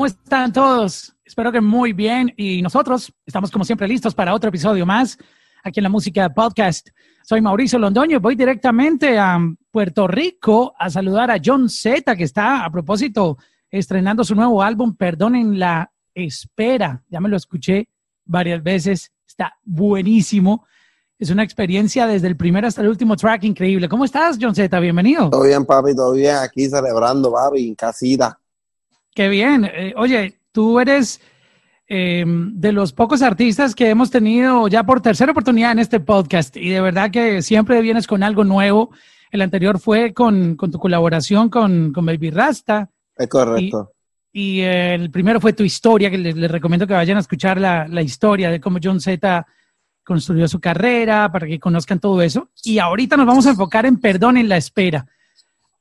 ¿Cómo están todos? Espero que muy bien. Y nosotros estamos como siempre listos para otro episodio más aquí en la Música Podcast. Soy Mauricio Londoño. Voy directamente a Puerto Rico a saludar a John Z, que está a propósito estrenando su nuevo álbum, Perdonen la Espera. Ya me lo escuché varias veces. Está buenísimo. Es una experiencia desde el primer hasta el último track increíble. ¿Cómo estás, John Z? Bienvenido. Todo bien, papi, todo bien. Aquí celebrando, papi, en casita. Qué bien. Eh, oye, tú eres eh, de los pocos artistas que hemos tenido ya por tercera oportunidad en este podcast y de verdad que siempre vienes con algo nuevo. El anterior fue con, tu colaboración con, con, Baby Rasta. Es correcto. Y, el primero fue tu historia, que les, recomiendo que vayan a escuchar la, historia de cómo John Z construyó su carrera, para que conozcan todo eso. Y ahorita nos vamos a enfocar en Perdón en la Espera.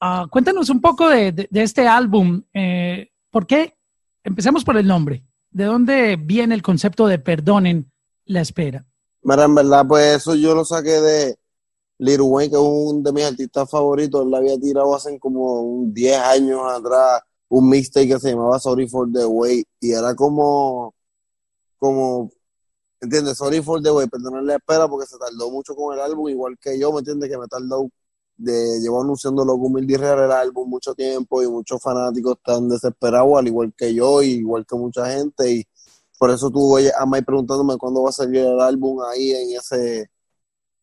Ah, cuéntanos un poco de, este álbum. Eh, ¿Por qué? Empecemos por el nombre. ¿De dónde viene el concepto de perdonen la espera? Mira, en verdad, pues eso yo lo saqué de Lil Wayne, que es uno de mis artistas favoritos. Él la había tirado hace como 10 años atrás un mixtape que se llamaba Sorry for the Way. Y era como, como, ¿entiendes? Sorry for the Way, perdonen la espera porque se tardó mucho con el álbum, igual que yo, ¿me entiendes? Que me tardó de llevo anunciando Loco Humilde Real el álbum mucho tiempo y muchos fanáticos están desesperados, al igual que yo, y igual que mucha gente, y por eso tuve a Mike preguntándome cuándo va a salir el álbum ahí en ese,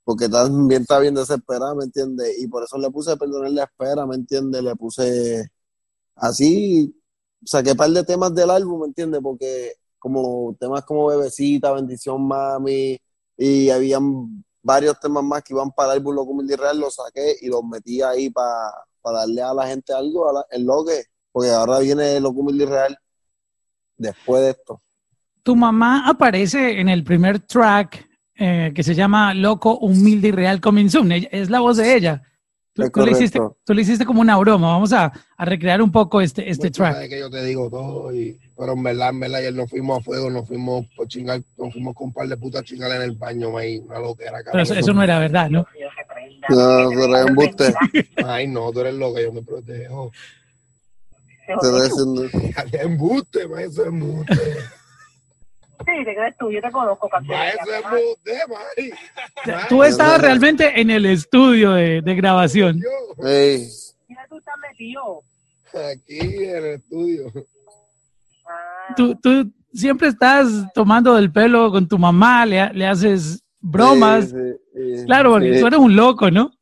porque también está bien desesperado, ¿me entiendes? Y por eso le puse perdonar la espera, ¿me entiendes? Le puse así, saqué un par de temas del álbum, ¿me entiendes? Porque como temas como Bebecita, Bendición Mami, y habían varios temas más que iban para el álbum Loco Real, los saqué y los metí ahí para darle a la gente algo en lo que, porque ahora viene Loco Real después de esto. Tu mamá aparece en el primer track eh, que se llama Loco, Humilde y Real Coming Soon. Es la voz de ella. Tú, le hiciste, tú, le hiciste, como una broma. Vamos a, a recrear un poco este, este track. que yo te digo todo, y, pero en verdad, en verdad, ayer nos fuimos a fuego, nos fuimos por chingar, nos fuimos con un par de putas chingar en el baño, maíz, una loquera. Pero eso, eso, no era verdad, ¿no? No, tú eres embuste. Ay, no, tú eres loca, yo me protejo. Te estoy diciendo. embuste, maíz, eso es embuste. Sí, te crees tú, yo te conozco, Tú estabas realmente en el estudio de, de grabación. Hey. Mira, tú estás metido. Aquí en el estudio. Ah. Tú, tú siempre estás tomando del pelo con tu mamá, le, le haces bromas. claro, porque tú eres un loco, ¿no?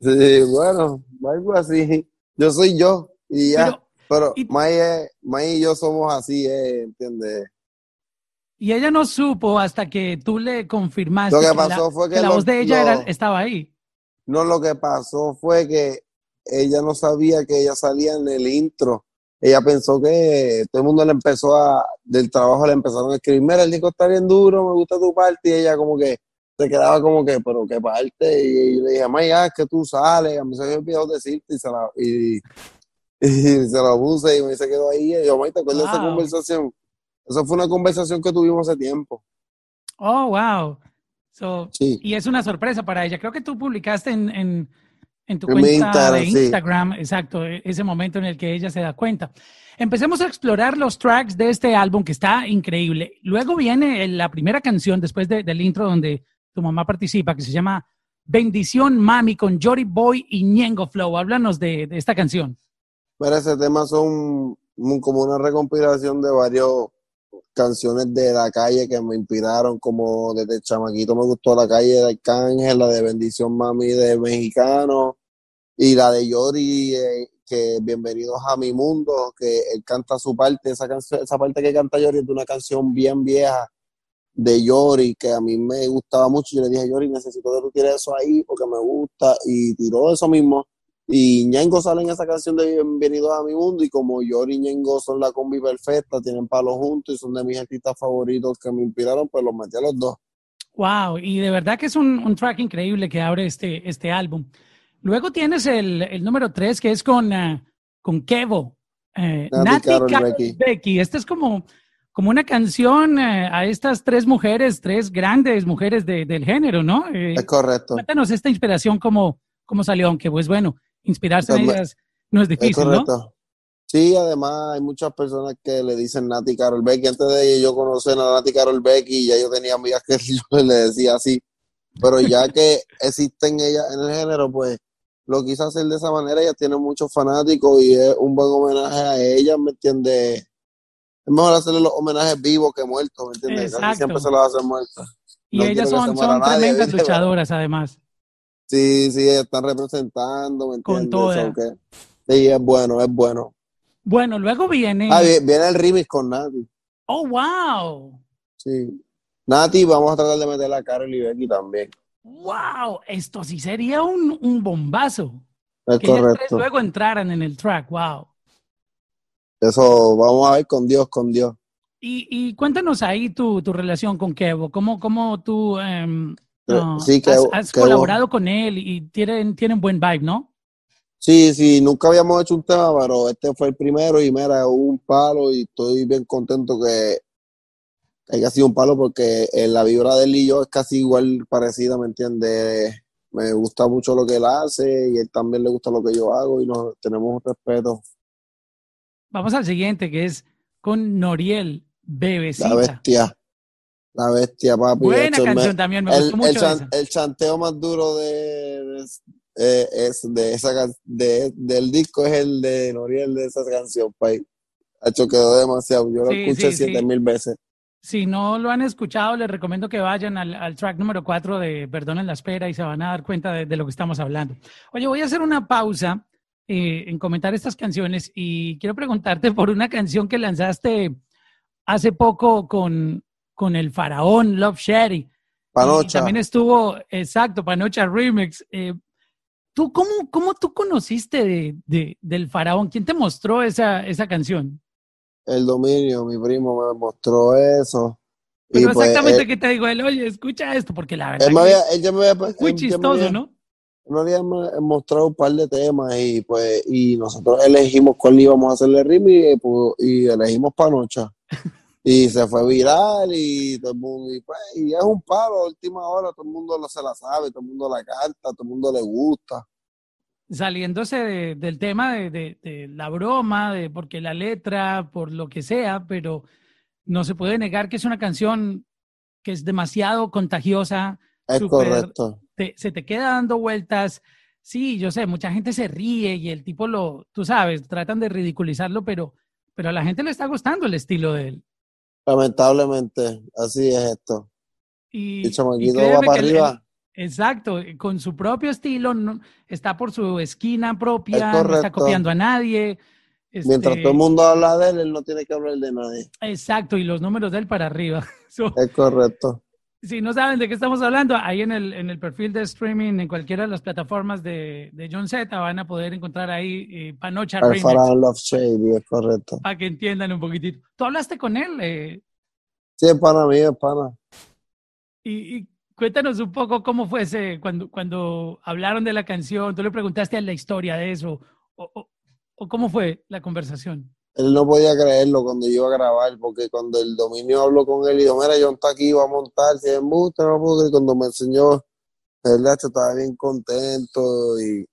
Sí, bueno, algo así. Yo soy yo y ya. Pero, pero May, y yo somos así, eh, ¿entiendes? Y ella no supo hasta que tú le confirmaste lo que, pasó la, fue que, la voz de ella estaba ahí. No, lo que pasó fue que ella no sabía que ella salía en el intro. Ella pensó que todo el mundo le empezó a, del trabajo le empezaron a escribir, mira, el disco está bien duro, me gusta tu parte, y ella como que se quedaba como que, pero qué parte, y, le dije, Maya, es que tú sales, a mí se me olvidó decirte, y se la, y, y, se la puse, y me se quedó ahí, y yo, May, ¿te acuerdas de esa conversación? Esa fue una conversación que tuvimos hace tiempo. Oh, wow. Y es una sorpresa para ella. Creo que tú publicaste en, tu cuenta de Instagram, exacto, e, ese momento en el que ella se da cuenta. Empecemos a explorar los tracks de este álbum que está increíble. Luego viene la primera canción después del intro donde tu mamá participa, que se llama Bendición Mami con Jory Boy y Ñengo Flow. Háblanos de, esta canción. Bueno, ese tema son como una recompilación de varios canciones de la calle que me inspiraron, como desde chamaquito me gustó la calle de Arcángel, la de Bendición Mami de Mexicano y la de Yori, eh, que Bienvenidos a mi mundo, que él canta su parte, esa, canción, esa parte que canta Yori es de una canción bien vieja de Yori, que a mí me gustaba mucho, yo le dije Yori, necesito que tú tires eso ahí porque me gusta, y tiró eso mismo y Ñengo sale en esa canción de Bienvenidos a mi mundo y como Yori y Ñengo son la combi perfecta, tienen palos juntos y son de mis artistas favoritos que me inspiraron, pues los metí a los dos. Wow, y de verdad que es un, un track increíble que abre este, este álbum. Luego tienes el, el número tres que es con, uh, con Kevo. Eh, Nati, Becky. Becky. Esta es como, como una canción uh, a estas tres mujeres, tres grandes mujeres de, del género, ¿no? Eh, es correcto. Cuéntanos esta inspiración, cómo, cómo salió, aunque pues bueno, inspirarse en ellas no es difícil, correcto. Sí, además hay muchas personas que le dicen Nati Carol Becky. Antes de yo conocer a Nati Carol Becky, ya yo tenía amigas que yo le decía así. Pero ya que existen ellas en el género, pues lo quise hacer de esa manera. Ella tiene muchos fanáticos y es un buen homenaje a ella, ¿me entiendes? Es mejor hacerle los homenajes vivos que muertos, ¿me entiendes? Exacto. siempre se los hacen muertas. Y No ellas son, tremendas luchadoras, además. Sí, sí, ellas están representando, ¿me Con entiendes? toda. So que- sí, es bueno, es bueno. Bueno, luego viene. Ah, vi- viene el remix con Nati. Oh, wow. Sí. Nati, vamos a tratar de meter a Carol y Becky también. Wow. Esto sí sería un, un bombazo. Es Que correcto. luego entraran en el track. Wow. Eso, vamos a ver con Dios, con Dios. Y, y cuéntanos ahí tu, tu relación con Kevo. ¿Cómo, cómo tú em, no, Eh, sí, has, Kevo- has Kevo. colaborado con él y tienen, tienen buen vibe, ¿no? Sí, sí, nunca habíamos hecho un tema, pero este fue el primero y mira, un palo y estoy bien contento que haya sido un palo porque eh, la vibra de él y yo es casi igual parecida, ¿me entiendes? Me gusta mucho lo que él hace y él también le gusta lo que yo hago y nos tenemos un respeto. Vamos al siguiente, que es con Noriel, La Bebecita. bestia, la bestia, papi. Buena hecho, me- canción también, me el, gustó el mucho chan- esa. el chanteo más duro de, de- es de esa de, del disco es el de Noriel de esa canción, pay. Hacho quedó demasiado. Yo lo Sí, escuché sí, siete sí. mil veces. Si no lo han escuchado, les recomiendo que vayan al, al track número 4 de Perdonen la Espera y se van a dar cuenta de, de lo que estamos hablando. Oye, voy a hacer una pausa eh, en comentar estas canciones y quiero preguntarte por una canción que lanzaste hace poco con, con el faraón Love Sherry. Y Panocha. también estuvo, exacto, Panocha Remix. Eh, ¿Tú cómo, cómo tú conociste de, de- del faraón? ¿Quién te mostró esa, esa canción? El dominio, mi primo me mostró eso. Pero pues, exactamente él, qué te digo él, oye, escucha esto, porque la verdad él me que había, él ya me había, muy él me había- ¿no? me había mo- mostrado un par de temas y pues y nosotros elegimos cuál íbamos a hacerle remix y, pues, y elegimos Panocha. Y se fue viral y todo el mundo, y, pues, y es un palo a última hora, todo el mundo lo- se la sabe, todo el mundo la canta, todo el mundo le gusta. Saliéndose de- del tema de, de- de la broma, de porque la letra, por lo que sea, pero no se puede negar que es una canción que es demasiado contagiosa, Es Súper. correcto. te- se te queda dando vueltas. Sí, yo sé, mucha gente se ríe y el tipo lo, tú sabes, tratan de ridiculizarlo, pero, pero a la gente le está gustando el estilo de él. Lamentablemente, así es esto. Y, y va para arriba. Exacto, con su propio estilo, no- está por su esquina Es propia, no está copiando a nadie. Mientras este, todo el mundo habla de él, él no tiene que hablar de nadie. Exacto, y los números de él para arriba. So, Es correcto. si no saben de qué estamos hablando, ahí en el, en el perfil de streaming, en cualquiera de las plataformas de, de John Z, van a poder encontrar ahí eh, Panocha Remix, Love Shady, es correcto. para que entiendan un poquitito. Tú hablaste con él eh, Sí, es pana mío, es pana. y, y cuéntanos un poco cómo fue ese, cuando, cuando hablaron de la canción, tú le preguntaste a la historia de eso, o, o- o cómo fue la conversación. Él no podía creerlo cuando yo iba a grabar, porque cuando el dominio habló con él y dijo, mira, John está aquí, va a montar, si es embuste, no puedo creer. Cuando me enseñó, de verdad, estaba bien contento y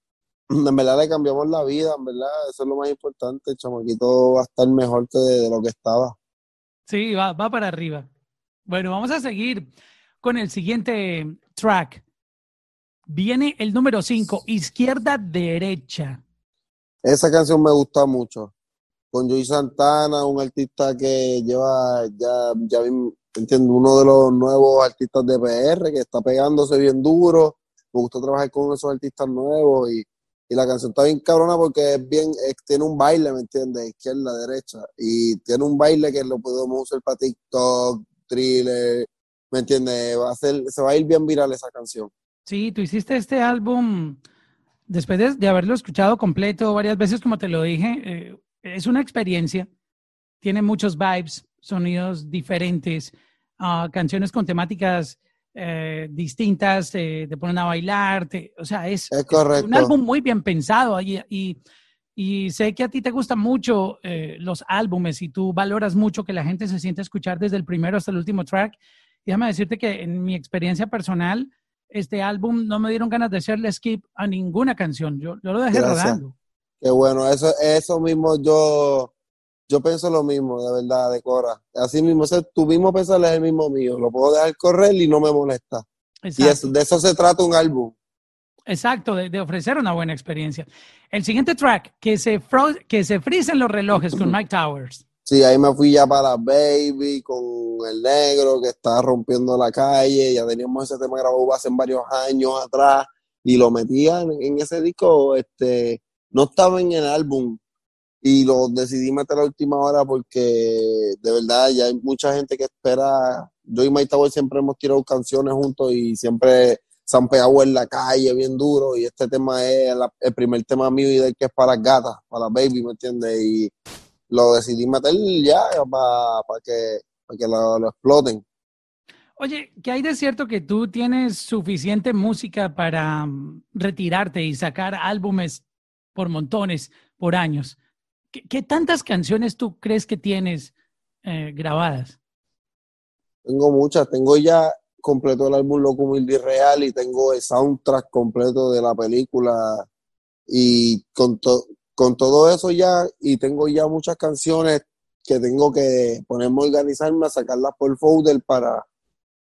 en verdad le cambiamos la vida, en verdad, eso es lo más importante, el chamaquito va a estar mejor que de, de lo que estaba. Sí, va, va para arriba. Bueno, vamos a seguir con el siguiente track. Viene el número 5, izquierda derecha. Esa canción me gusta mucho. Con Joey Santana, un artista que lleva ya, ya entiendo, uno de los nuevos artistas de PR que está pegándose bien duro. Me gusta trabajar con esos artistas nuevos y, y la canción está bien cabrona porque es bien, tiene un baile, ¿me entiendes? Izquierda, derecha. Y tiene un baile que lo podemos usar para TikTok, thriller, ¿me entiendes? Va a ser, se va a ir bien viral esa canción. Sí, tú hiciste este álbum después de, de haberlo escuchado completo varias veces, como te lo dije. eh, es una experiencia. Tiene muchos vibes, sonidos diferentes, ah, canciones con temáticas eh, distintas, eh, te ponen a bailar, te- o sea, es, Es es un álbum muy bien pensado y, y, y sé que a ti te gustan mucho eh, los álbumes y tú valoras mucho que la gente se siente a escuchar desde el primero hasta el último track. Déjame decirte que en mi experiencia personal, este álbum no me dieron ganas de hacerle skip a ninguna canción. Yo, yo lo dejé Gracias. rodando. Qué bueno, eso, eso mismo yo, yo pienso lo mismo, de verdad, de Cora. Así mismo, ese, tu mismo pensar es el mismo mío. Lo puedo dejar correr y no me molesta. Y Exacto. eso- de eso se trata un álbum. Exacto, de, de ofrecer una buena experiencia. El siguiente track, que se, que se frisen los relojes con Mike Towers. Sí, ahí me fui ya para Baby con el negro que está rompiendo la calle. Ya teníamos ese tema grabado hace varios años atrás y lo metía en, ese disco. Este, no estaba en el álbum y lo decidí meter a la última hora porque de verdad ya hay mucha gente que espera. Yo y Mike Tower siempre hemos tirado canciones juntos y siempre se han pegado en la calle bien duro. Y este tema es el primer tema mío y del que es para gatas, para baby, ¿me entiendes? Y lo decidí meter ya para que, pa' que lo, lo exploten. Oye, ¿qué hay de cierto que tú tienes suficiente música para mm, retirarte y sacar álbumes por montones, por años? ¿Qué, qué tantas canciones tú crees que tienes eh, grabadas? Tengo muchas, tengo ya completo el álbum Loco Humilde y Real y tengo el soundtrack completo de la película y con, to- con todo eso ya y tengo ya muchas canciones que tengo que ponerme a organizarme a sacarlas por folder para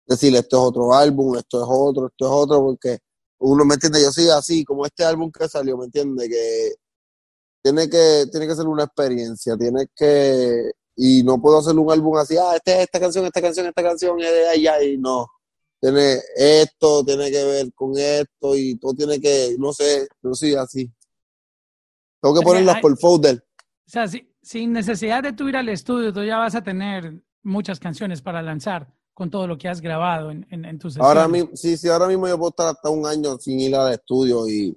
decir esto es otro álbum, esto es otro, esto es otro, porque uno me entiende, yo soy así, como este álbum que salió, ¿me entiende? Que tiene que, tiene que ser una experiencia, tiene que, y no puedo hacer un álbum así, ah, este, esta canción, esta canción, esta canción es de allá, y no. Tiene esto, tiene que ver con esto, y todo tiene que, no sé, no soy así. Tengo que ponerlas por folder. O sea, si- sin necesidad de tú ir al estudio, tú ya vas a tener muchas canciones para lanzar con todo lo que has grabado en, en, en tus Ahora mismo, sí, sí, ahora mismo yo puedo estar hasta un año sin ir al estudio y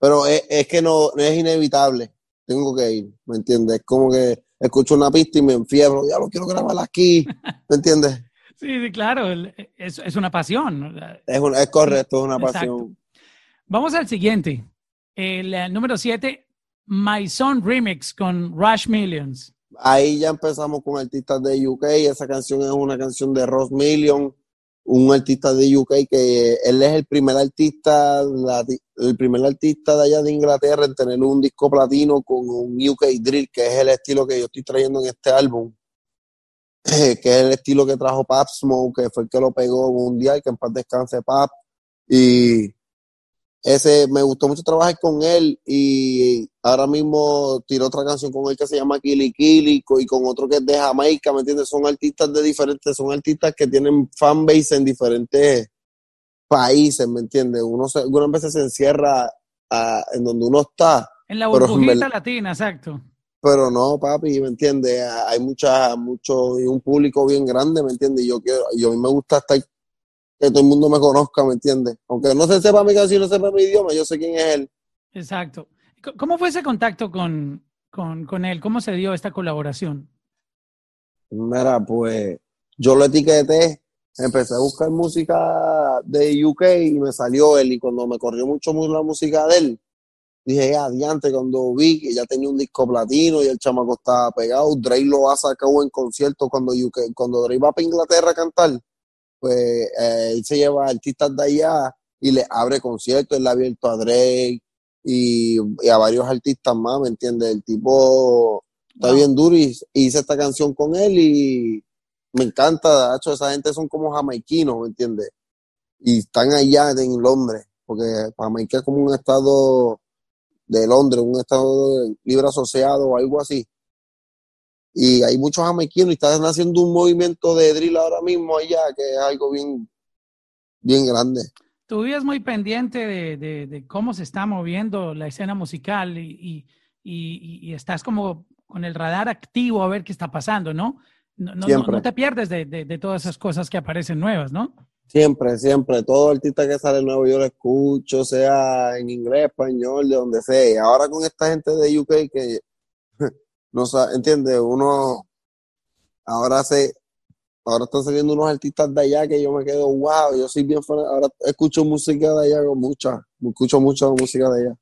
pero es, es que no, no es inevitable. Tengo que ir, ¿me entiendes? Es como que escucho una pista y me enfiebro, ya lo quiero grabar aquí, ¿me entiendes? Sí, sí, claro, es, es una pasión. Es, una- es correcto, es una Exacto. pasión. Vamos al siguiente. El, eh, número 7, My Son Remix con Rush Millions. Ahí ya empezamos con artistas de UK. Esa canción es una canción de Ross Million, un artista de UK que él es el primer artista, el primer artista de allá de Inglaterra en tener un disco platino con un UK drill, que es el estilo que yo estoy trayendo en este álbum, que es el estilo que trajo Pap Smoke, que fue el que lo pegó mundial, que en paz descanse Pap. Y ese me gustó mucho trabajar con él y ahora mismo tiró otra canción con él que se llama Kili Kili y con otro que es de Jamaica, ¿me entiendes? Son artistas de diferentes, son artistas que tienen fanbase en diferentes países, ¿me entiendes? Uno se, algunas veces se encierra en donde uno está, En la Pero burbujita verdad- latina, exacto. pero no, papi, ¿me entiendes? Hay mucha, mucho, y un público bien grande, ¿me entiendes? Y Yo quiero, yo a mí me gusta estar, que todo el mundo me conozca, ¿me entiendes? Aunque no se sepa mi canción, no sepa mi idioma, yo sé quién es él. Exacto. ¿Cómo fue ese contacto con, con, con él? ¿Cómo se dio esta colaboración? Mira, pues yo lo etiqueté, empecé a buscar música de UK y me salió él. Y cuando me corrió mucho mu- la música de él, dije, adiante, cuando vi que ya tenía un disco platino y el chamaco estaba pegado, Drake lo ha sacado en conciertos cuando UK, cuando Drake va para Inglaterra a cantar, pues eh, él se lleva artistas de allá y le abre conciertos, él le ha abierto a Drake y, y a varios artistas más, ¿me entiendes? El tipo está bien duro y hice esta canción con él y me encanta, de hecho, esa gente son como jamaiquinos, ¿me entiendes? Y están allá en Londres, porque Jamaica es como un estado de Londres, un estado libre asociado o algo así. Y hay muchos jamaiquinos y están haciendo un movimiento de drill ahora mismo allá, que es algo bien, bien grande. Tu vida es muy pendiente de, de- de cómo se está moviendo la escena musical y, y- y- estás como con el radar activo a ver qué está pasando, ¿no? No, no- no- te pierdes de, de- de todas esas cosas que aparecen nuevas, ¿no? Siempre, siempre. Todo artista que sale nuevo yo lo escucho, sea en inglés, español, de donde sea. Y ahora con esta gente de UK que no sabe, ¿entiendes? Uno ahora se, ahora están saliendo unos artistas de allá que yo me quedo, wow, yo soy bien fan. Ahora escucho música de allá mucha, escucho mucha música de allá.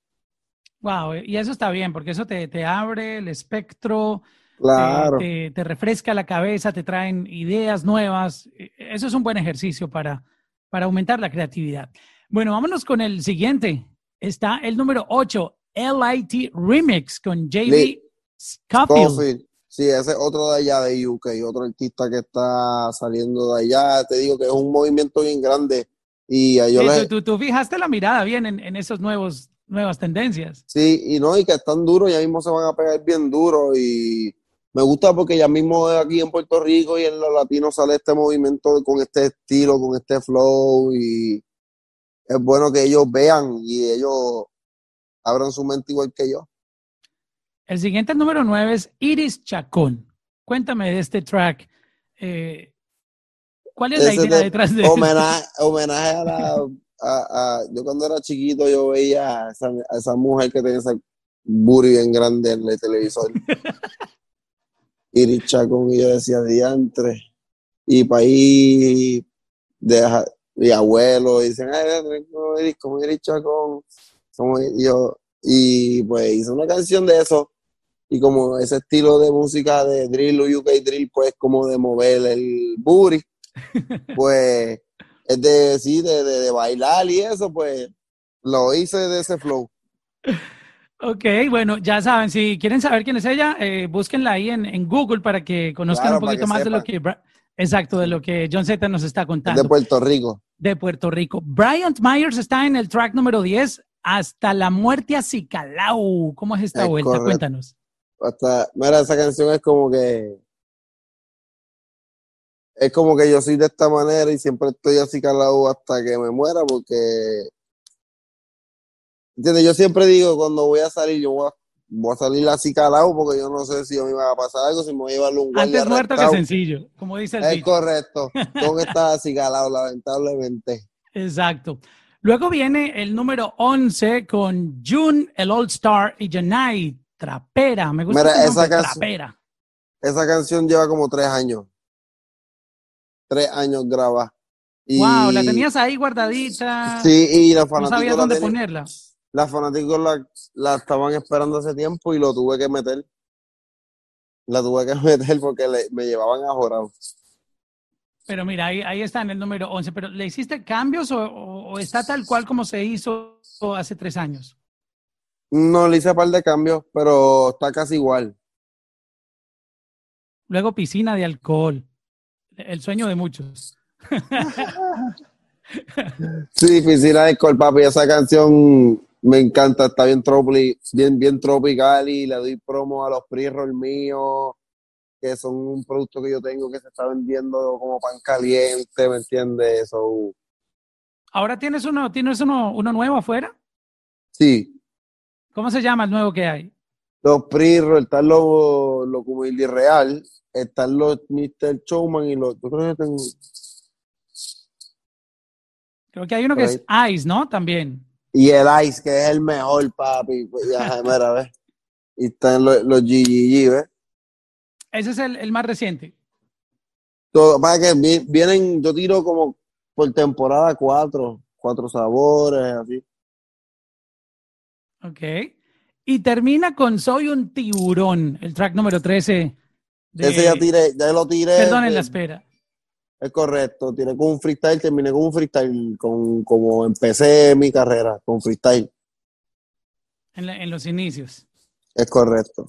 Wow, y eso está bien, porque eso te, te abre el espectro, te- Claro. te, te refresca la cabeza, te traen ideas nuevas. E- Eso es un buen ejercicio para, para aumentar la creatividad. Bueno, vámonos con el siguiente. Está el número 8, LIT Remix con JB Scofield. Scofield. Sí, ese es otro de allá de UK, otro artista que está saliendo de allá. Te digo que es un movimiento bien grande. Y yo Sí, les- tú, tú- fijaste la mirada bien en, en esos nuevos nuevas tendencias. Sí, y no, y que están duros, ya mismo se van a pegar bien duro y me gusta porque ya mismo aquí en Puerto Rico y en los latinos sale este movimiento con este estilo, con este flow y es bueno que ellos vean y ellos abran su mente igual que yo. El siguiente número 9 es Iris Chacón. Cuéntame de este track. Eh, ¿Cuál es la idea de- detrás de eso? Homenaje, homenaje a la... A, a- yo cuando era chiquito yo veía a esa, a esa mujer que tenía ese booty bien grande en el televisor. Iris Chacón y yo decía diantre. Y para ahí de mi abuelo dicen, ay, como Iris, como Iris Chacón. Como y yo, y pues hice una canción de eso. Y como ese estilo de música de drill o UK drill, pues como de mover el booty, pues es de, sí, de, de, de bailar y eso, pues lo hice de ese flow. Ok, bueno, ya saben, si quieren saber quién es ella, eh, búsquenla ahí en, en Google para que conozcan Claro, un poquito más de lo que, Bra- exacto, de lo que John Z nos está Es contando. de Puerto Rico. de Puerto Rico. Bryant Myers está en el track número 10, Hasta la muerte a Cicalau. ¿Cómo es esta Es vuelta? correcto. Cuéntanos. Hasta, mira, esa canción es como que. Es como que yo soy de esta manera y siempre estoy así calado hasta que me muera, porque. ¿Entiendes? Yo siempre digo, cuando voy a salir, yo voy a, voy a salir así calado, porque yo no sé si a mí me va a pasar algo, si me voy a llevar un guardia Antes muerto que sencillo, como dice el Es dicho. correcto. Tengo que estar así calado, lamentablemente. Exacto. Luego viene el número 11 con June, el All Star, y Janai, Trapera. Me gusta Mira, esa Trapera. Esa canción lleva como tres años. Tres años grabada. Y- Wow, la tenías ahí guardadita. Sí, y no sabías fanáticos, la, dónde tenían- ponerla. los fanáticos la, la estaban esperando hace tiempo y lo tuve que meter. La tuve que meter porque le- me llevaban a jorado. Pero mira, ahí, ahí está en el número 11. ¿Pero le hiciste cambios o, o- o está tal cual como se hizo hace tres años? No le hice un par de cambios, pero está casi igual. Luego piscina de alcohol. El sueño de muchos. Sí, piscina de Col, papi. Esa canción me encanta, está bien, tropi- bien, bien tropical y le doy promo a los pre-roll míos, que son un producto que yo tengo que se está vendiendo como pan caliente, ¿me entiendes? So, Ahora tienes uno, tienes uno, uno nuevo afuera. sí, ¿Cómo se llama el nuevo que hay? los pre-roll, están los, los como Real, están los Mr. Showman y los. Yo creo que tengo. Creo que hay uno que es Ice, ¿no? También. Y el Ice, que es el mejor, papi. Pues, ya, mira, ¿ves? Y están los, los GGG, ¿ves? Ese es el, el más reciente. Todo, para que vi- vienen, yo tiro como por temporada cuatro, cuatro sabores, así. Ok. Y termina con Soy un tiburón, el track número 13. de- Ese ya tiré, ya lo tiré. Perdonen eh, la espera. Es correcto, tiré con un freestyle, terminé con un freestyle, con, como empecé mi carrera, con freestyle. En, la- en los inicios. Es correcto.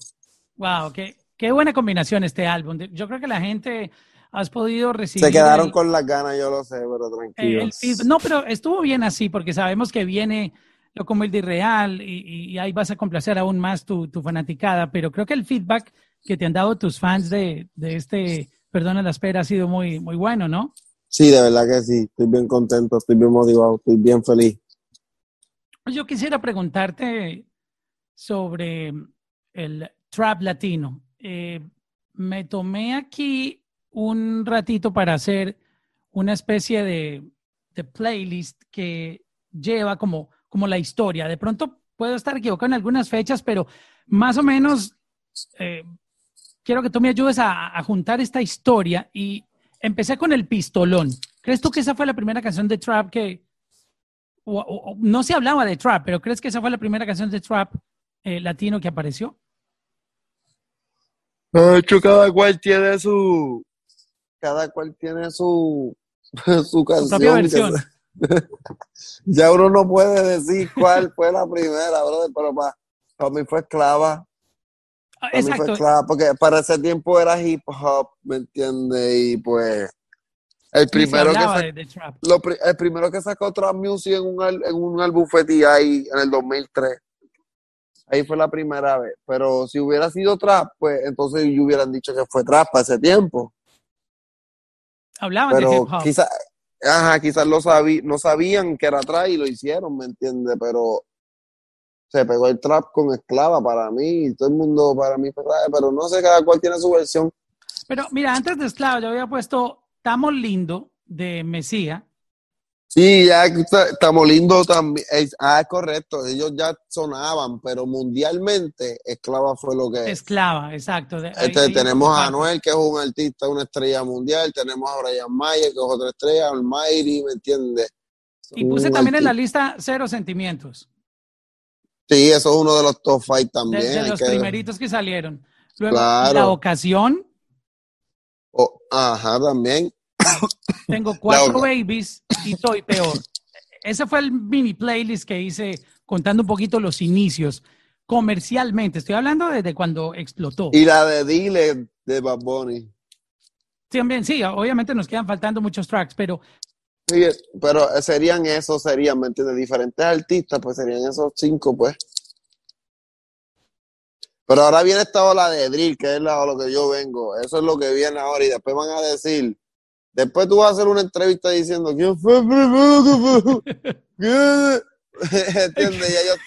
Wow, qué, qué buena combinación este álbum. Yo creo que la gente has podido recibir. Se quedaron el- con las ganas, yo lo sé, pero tranquilo. no, pero estuvo bien así porque sabemos que viene lo como el de real y, y- y ahí vas a complacer aún más tu, tu fanaticada, pero creo que el feedback que te han dado tus fans de, de este Perdona la espera ha sido muy, muy bueno, ¿no? Sí, de verdad que sí, estoy bien contento, estoy bien motivado, estoy bien feliz. Yo quisiera preguntarte sobre el trap latino. Eh, me tomé aquí un ratito para hacer una especie de, de playlist que lleva como, como la historia. De pronto puedo estar equivocado en algunas fechas, pero más o menos eh, quiero que tú me ayudes a, a juntar esta historia y empecé con el pistolón. ¿Crees tú que esa fue la primera canción de trap que, o- o- o- no se hablaba de trap, pero ¿crees que esa fue la primera canción de trap eh, latino que apareció? De hecho, cada cual tiene su. Cada cual tiene su. su canción. propia versión. ya uno no puede decir cuál fue la primera, brother, pero para Para mí fue esclava. Ah, Para mí fue esclava, porque para ese tiempo era hip hop, ¿me entiendes? Y pues el primero que de, lo el primero sacó Trap Music en un, en un álbum fue T.I. en el 2003. Ahí fue la primera vez. Pero si hubiera sido Trap, pues entonces yo hubieran dicho que fue Trap para ese tiempo. Hablaban de hip hop. Ajá, quizás lo sabí, no sabían que era Trap y lo hicieron, ¿me entiendes? Pero se pegó el Trap con Esclava para mí y todo el mundo para mí fue pero no sé, cada cual tiene su versión. Pero mira, antes de Esclavo yo había puesto Tamo Lindo de Mesía. Sí, ya estamos lindos también. Es- ah, es correcto, ellos ya sonaban, pero mundialmente Esclava fue lo que... Esclava, exacto. de- ahí- Este, ahí tenemos a. Anuel, que es un artista, una estrella mundial, tenemos a Brian Mayer, que es otra estrella, Almighty, ¿me entiendes? Y puse Un también en la lista Cero Sentimientos, Sí, eso es uno de los top five de, también. de hay los que- primeritos que salieron. Luego, Claro. La Ocasión, Oh, ajá, también. Tengo Cuatro Babies y Soy Peor. Ese fue el mini playlist que hice contando un poquito los inicios comercialmente. Estoy hablando desde cuando explotó. Y la de Dile de Bad Bunny. También, sí, obviamente nos quedan faltando muchos tracks, pero Sí, pero serían esos, serían, ¿me entiendes? Diferentes artistas, pues serían esos cinco, pues. Pero ahora viene esta ola de drill, que es la, lo que yo vengo. Eso es lo que viene ahora y después van a decir, después tú vas a hacer una entrevista diciendo, ¿quién fue el primero que fue? ¿Qué? ¿Entiendes? Y ellos,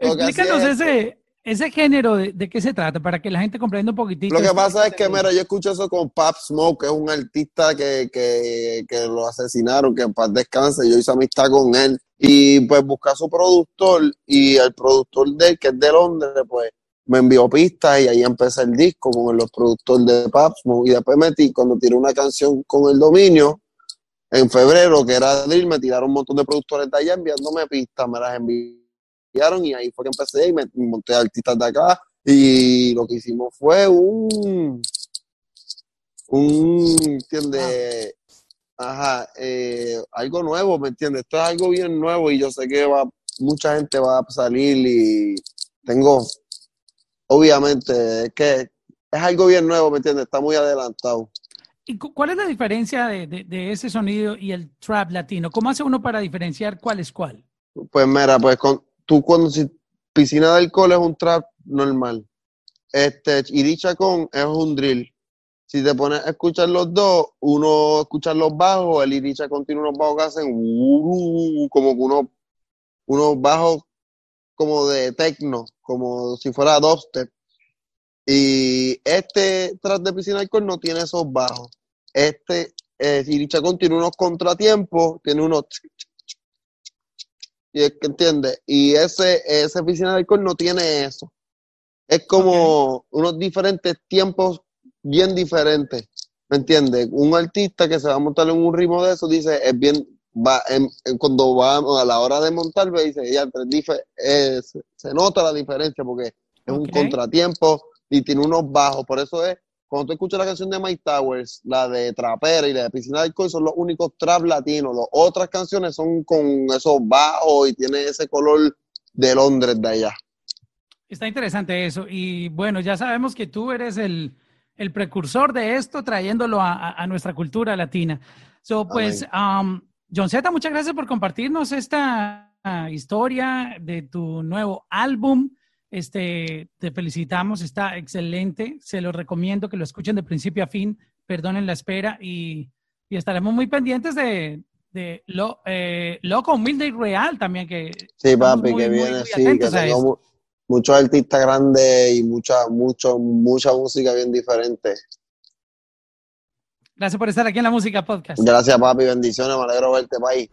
Lo que explícanos es- ese, ese género de, de qué se trata para que la gente comprenda un poquitito. Lo que pasa es que, mira, yo escucho eso con Pap Smoke, que es un artista que, que, que lo asesinaron, que en paz descanse. Yo hice amistad con él. Y pues busca a su productor y el productor de él, que es de Londres, pues me envió pistas y ahí empecé el disco con los productores de Pap Smoke. Y después metí, cuando tiré una canción con el dominio, en febrero, que era Drill, me tiraron un montón de productores de allá enviándome pistas, me las enviaron y ahí fue que empecé y me me monté a artistas de acá y lo que hicimos fue un, un, ¿entiendes? Ajá, eh, algo nuevo, ¿me entiendes? Esto es algo bien nuevo y yo sé que va, mucha gente va a salir y tengo, obviamente, es que es algo bien nuevo, ¿me entiendes? Está muy adelantado. ¿Y cu- cuál es la diferencia de, de- de ese sonido y el trap latino? ¿Cómo hace uno para diferenciar cuál es cuál? Pues mira, pues con, tú cuando si piscina de alcohol es un trap normal. Este, y dicha con es un drill. Si te pones a escuchar los dos, uno escucha los bajos, el Iricha con tiene unos bajos que hacen uh, como que unos, unos bajos como de techno, como si fuera dubstep. Y este trap de piscina de alcohol no tiene esos bajos. Este, eh, Iricha con tiene unos contratiempos, tiene unos y es que entiende, y ese, ese piscina de alcohol no tiene eso. Es como unos diferentes tiempos bien diferentes. ¿Me entiendes? Un artista que se va a montar en un ritmo de eso dice, es bien, va, en- en- cuando va a la hora de montar, me dice, ya, pero es eh, se, nota la diferencia porque es un Ok. contratiempo y tiene unos bajos. Por eso es, cuando tú escuchas la canción de Mike Towers, la de Trapera y la de Piscina de Alcohol, son los únicos trap latinos. Las otras canciones son con esos bajos y tiene ese color de Londres de allá. Está interesante eso. Y bueno, ya sabemos que tú eres el, el precursor de esto, trayéndolo a, a- a nuestra cultura latina. So, pues, um, John Z, muchas gracias por compartirnos esta ah, historia de tu nuevo álbum. Este, te felicitamos, está excelente. Se lo recomiendo que lo escuchen de principio a fin. Perdonen la espera y, y estaremos muy pendientes de, de lo, eh, Loco, Humilde y Real también. Que Sí, papi, muy, que muy, viene, muy sí, que tengo muchos artistas grandes y mucha, mucho, mucha música bien diferente. Gracias por estar aquí en la Música Podcast. Gracias, papi, bendiciones, me alegro verte, país.